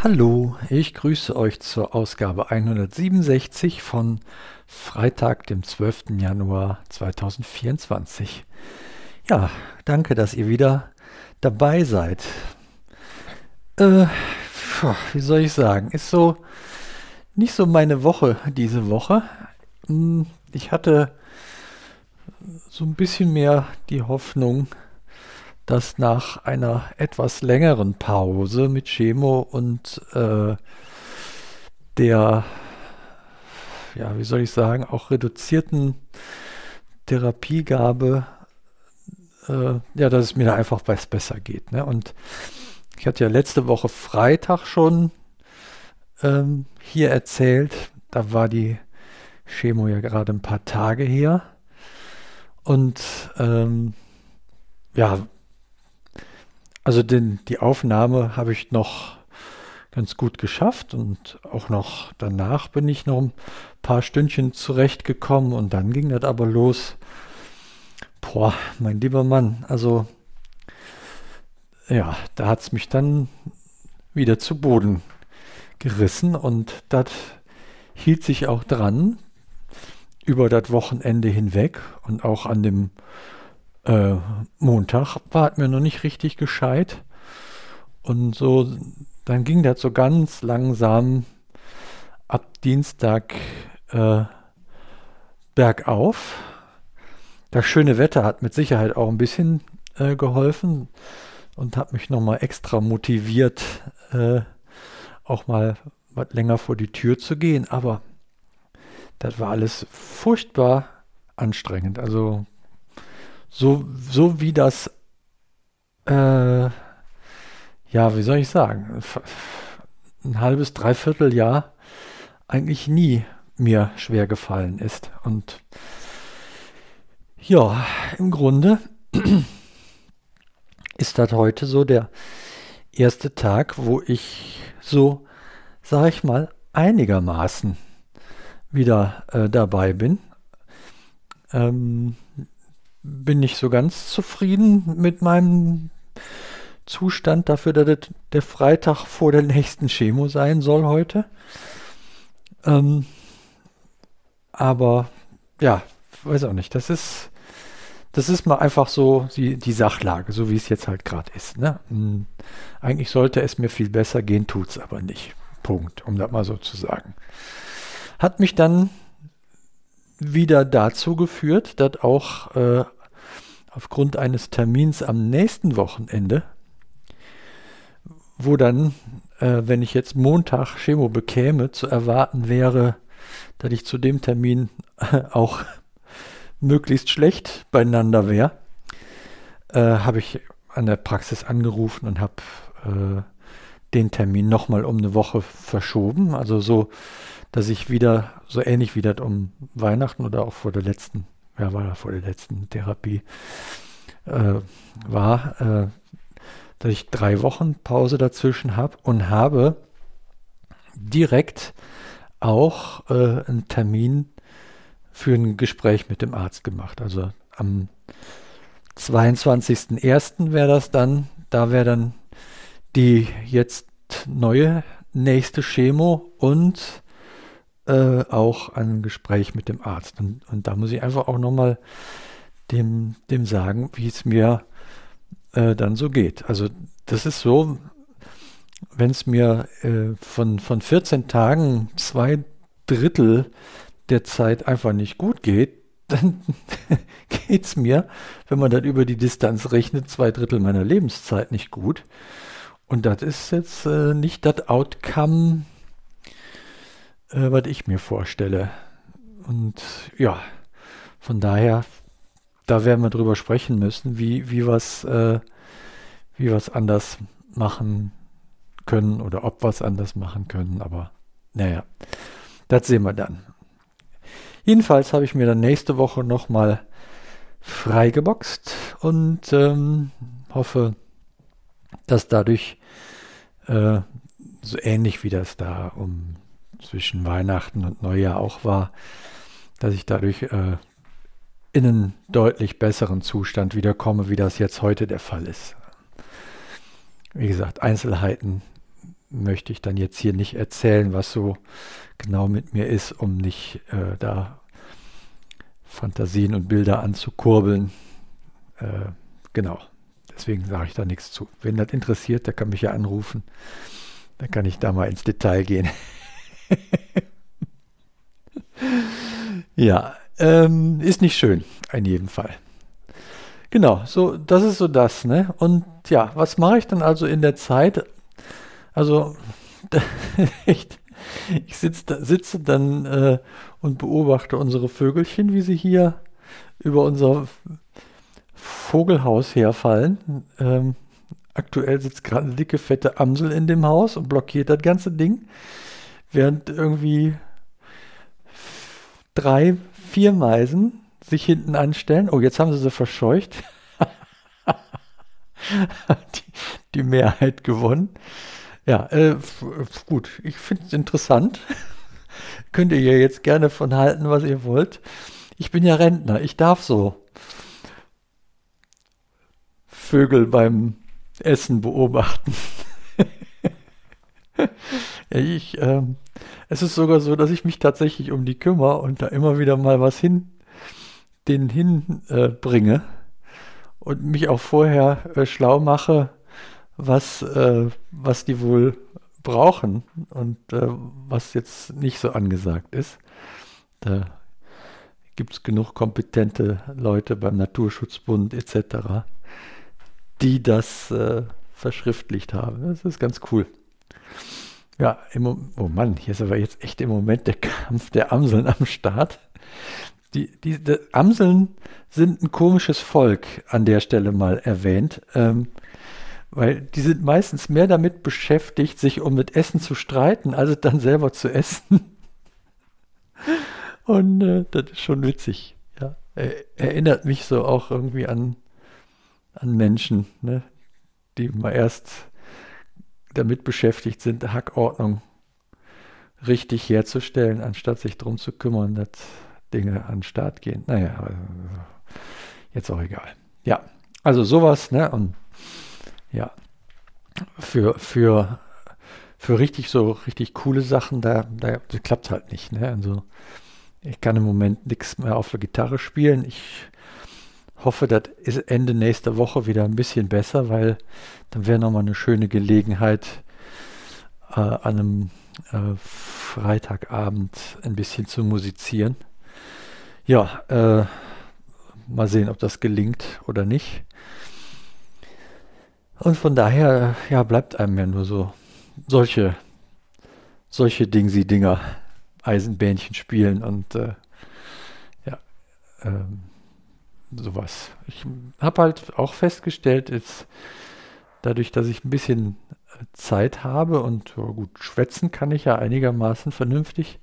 Hallo, ich grüße euch zur Ausgabe 167 von Freitag, dem 12. Januar 2024. Ja, danke, dass ihr wieder dabei seid. Äh, wie soll ich sagen, ist so nicht so meine Woche diese Woche. Hm, ich hatte so ein bisschen mehr die Hoffnung, dass nach einer etwas längeren Pause mit Chemo und äh, der, ja, wie soll ich sagen, auch reduzierten Therapiegabe, äh, ja, dass es mir da einfach was besser geht. Ne? Und ich hatte ja letzte Woche Freitag schon ähm, hier erzählt, da war die Chemo ja gerade ein paar Tage her. Und ähm, ja, also den, die Aufnahme habe ich noch ganz gut geschafft und auch noch danach bin ich noch ein paar Stündchen zurechtgekommen und dann ging das aber los. Boah, mein lieber Mann, also ja, da hat es mich dann wieder zu Boden gerissen und das hielt sich auch dran über das Wochenende hinweg und auch an dem äh, Montag war mir noch nicht richtig gescheit. Und so, dann ging das so ganz langsam ab Dienstag äh, bergauf. Das schöne Wetter hat mit Sicherheit auch ein bisschen äh, geholfen und hat mich nochmal extra motiviert, äh, auch mal was länger vor die Tür zu gehen. Aber das war alles furchtbar anstrengend. Also so, so wie das, äh, ja, wie soll ich sagen, ein halbes, dreiviertel Jahr eigentlich nie mir schwer gefallen ist. Und ja, im Grunde ist das heute so der erste Tag, wo ich so, sag ich mal, einigermaßen wieder äh, dabei bin. Ähm, bin nicht so ganz zufrieden mit meinem Zustand dafür, dass das der Freitag vor der nächsten Chemo sein soll heute. Ähm, aber ja, weiß auch nicht. Das ist, das ist mal einfach so die, die Sachlage, so wie es jetzt halt gerade ist. Ne? Hm, eigentlich sollte es mir viel besser gehen, tut es aber nicht. Punkt, um das mal so zu sagen. Hat mich dann wieder dazu geführt, dass auch äh, aufgrund eines Termins am nächsten Wochenende, wo dann, äh, wenn ich jetzt Montag Chemo bekäme, zu erwarten wäre, dass ich zu dem Termin äh, auch möglichst schlecht beieinander wäre, äh, habe ich an der Praxis angerufen und habe äh, den Termin nochmal um eine Woche verschoben. Also so, dass ich wieder so ähnlich wie das um Weihnachten oder auch vor der letzten ja, war vor der letzten Therapie, äh, war, äh, dass ich drei Wochen Pause dazwischen habe und habe direkt auch äh, einen Termin für ein Gespräch mit dem Arzt gemacht. Also am 22.01. wäre das dann, da wäre dann die jetzt neue nächste Chemo und äh, auch ein Gespräch mit dem Arzt. Und, und da muss ich einfach auch nochmal dem, dem sagen, wie es mir äh, dann so geht. Also das ist so, wenn es mir äh, von, von 14 Tagen zwei Drittel der Zeit einfach nicht gut geht, dann geht es mir, wenn man das über die Distanz rechnet, zwei Drittel meiner Lebenszeit nicht gut. Und das ist jetzt äh, nicht das Outcome, äh, was ich mir vorstelle. Und ja, von daher, da werden wir drüber sprechen müssen, wie, wie es äh, wie wir's anders machen können oder ob es anders machen können. Aber naja, das sehen wir dann. Jedenfalls habe ich mir dann nächste Woche nochmal freigeboxt und ähm, hoffe, dass dadurch äh, so ähnlich wie das da um zwischen Weihnachten und Neujahr auch war, dass ich dadurch äh, in einen deutlich besseren Zustand wiederkomme, wie das jetzt heute der Fall ist. Wie gesagt, Einzelheiten möchte ich dann jetzt hier nicht erzählen, was so genau mit mir ist, um nicht äh, da Fantasien und Bilder anzukurbeln. Äh, genau, deswegen sage ich da nichts zu. Wenn das interessiert, der kann mich ja anrufen. Dann kann ich da mal ins Detail gehen. ja, ähm, ist nicht schön, in jedem Fall. Genau, so, das ist so das, ne? Und ja, was mache ich dann also in der Zeit? Also, echt, ich sitz da, sitze dann äh, und beobachte unsere Vögelchen, wie sie hier über unser Vogelhaus herfallen. Ähm, aktuell sitzt gerade eine dicke, fette Amsel in dem Haus und blockiert das ganze Ding, während irgendwie drei, vier Meisen sich hinten anstellen. Oh, jetzt haben sie sie verscheucht. die, die, Mehrheit gewonnen. Ja, äh, gut, ich finde es interessant. Könnt ihr ja jetzt gerne von halten, was ihr wollt. Ich bin ja Rentner, ich darf so Vögel beim Essen beobachten. ja, ich, ähm, es ist sogar so, dass ich mich tatsächlich um die kümmere und da immer wieder mal was hin denen hinbringe äh, und mich auch vorher äh, schlau mache, was, äh, was die wohl brauchen und äh, was jetzt nicht so angesagt ist. Da gibt es genug kompetente Leute beim Naturschutzbund etc., die das äh, verschriftlicht haben. Das ist ganz cool. Ja, im, oh Mann, hier ist aber jetzt echt im Moment der Kampf der Amseln am Start. Die, die, die, Amseln sind ein komisches Volk an der Stelle mal erwähnt, ähm, weil die sind meistens mehr damit beschäftigt, sich um mit Essen zu streiten, als dann selber zu essen. Und äh, das ist schon witzig. Ja. Er, erinnert mich so auch irgendwie an, an Menschen, ne, die mal erst damit beschäftigt sind, Hackordnung richtig herzustellen, anstatt sich darum zu kümmern, dass Dinge an den Start gehen. Naja, also, jetzt auch egal. Ja, also sowas, ne? Und ja, für, für, für richtig so richtig coole Sachen, da, da klappt halt nicht. Ne? Also ich kann im Moment nichts mehr auf der Gitarre spielen. Ich hoffe, das ist Ende nächster Woche wieder ein bisschen besser, weil dann wäre nochmal eine schöne Gelegenheit, äh, an einem äh, Freitagabend ein bisschen zu musizieren. Ja, äh, mal sehen, ob das gelingt oder nicht. Und von daher, ja, bleibt einem ja nur so solche, solche Dingsi-Dinger, Eisenbähnchen spielen und äh, ja, ähm, sowas. Ich habe halt auch festgestellt, jetzt dadurch, dass ich ein bisschen äh, Zeit habe und oh gut, schwätzen kann ich ja einigermaßen vernünftig,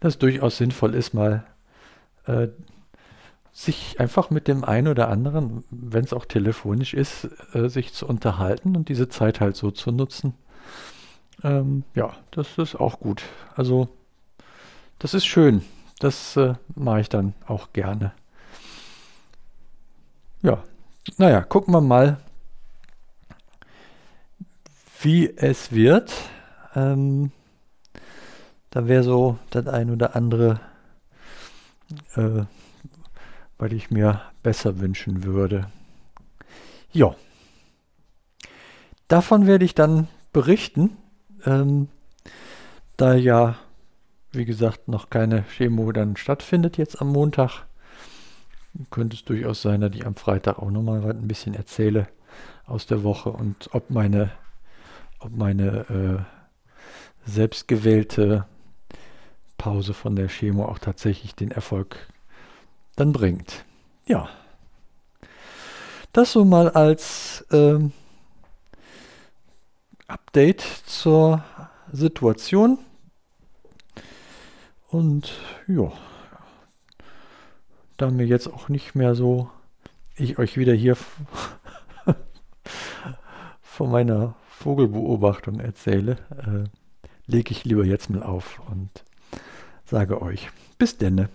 dass es durchaus sinnvoll ist, mal äh, sich einfach mit dem einen oder anderen, wenn es auch telefonisch ist, äh, sich zu unterhalten und diese Zeit halt so zu nutzen. Ähm, ja, das ist auch gut. Also, das ist schön. Das äh, mache ich dann auch gerne. Ja, naja, gucken wir mal, wie es wird. Ähm, da wäre so das ein oder andere äh, weil ich mir besser wünschen würde. Ja. Davon werde ich dann berichten, ähm, da ja, wie gesagt, noch keine Chemo dann stattfindet jetzt am Montag. Könnte es durchaus sein, dass ich am Freitag auch nochmal ein bisschen erzähle aus der Woche und ob meine, ob meine äh, selbstgewählte Pause von der Chemo auch tatsächlich den Erfolg dann bringt. Ja. Das so mal als ähm, Update zur Situation. Und ja, da mir jetzt auch nicht mehr so, ich euch wieder hier von meiner Vogelbeobachtung erzähle, äh, lege ich lieber jetzt mal auf und sage euch bis denne.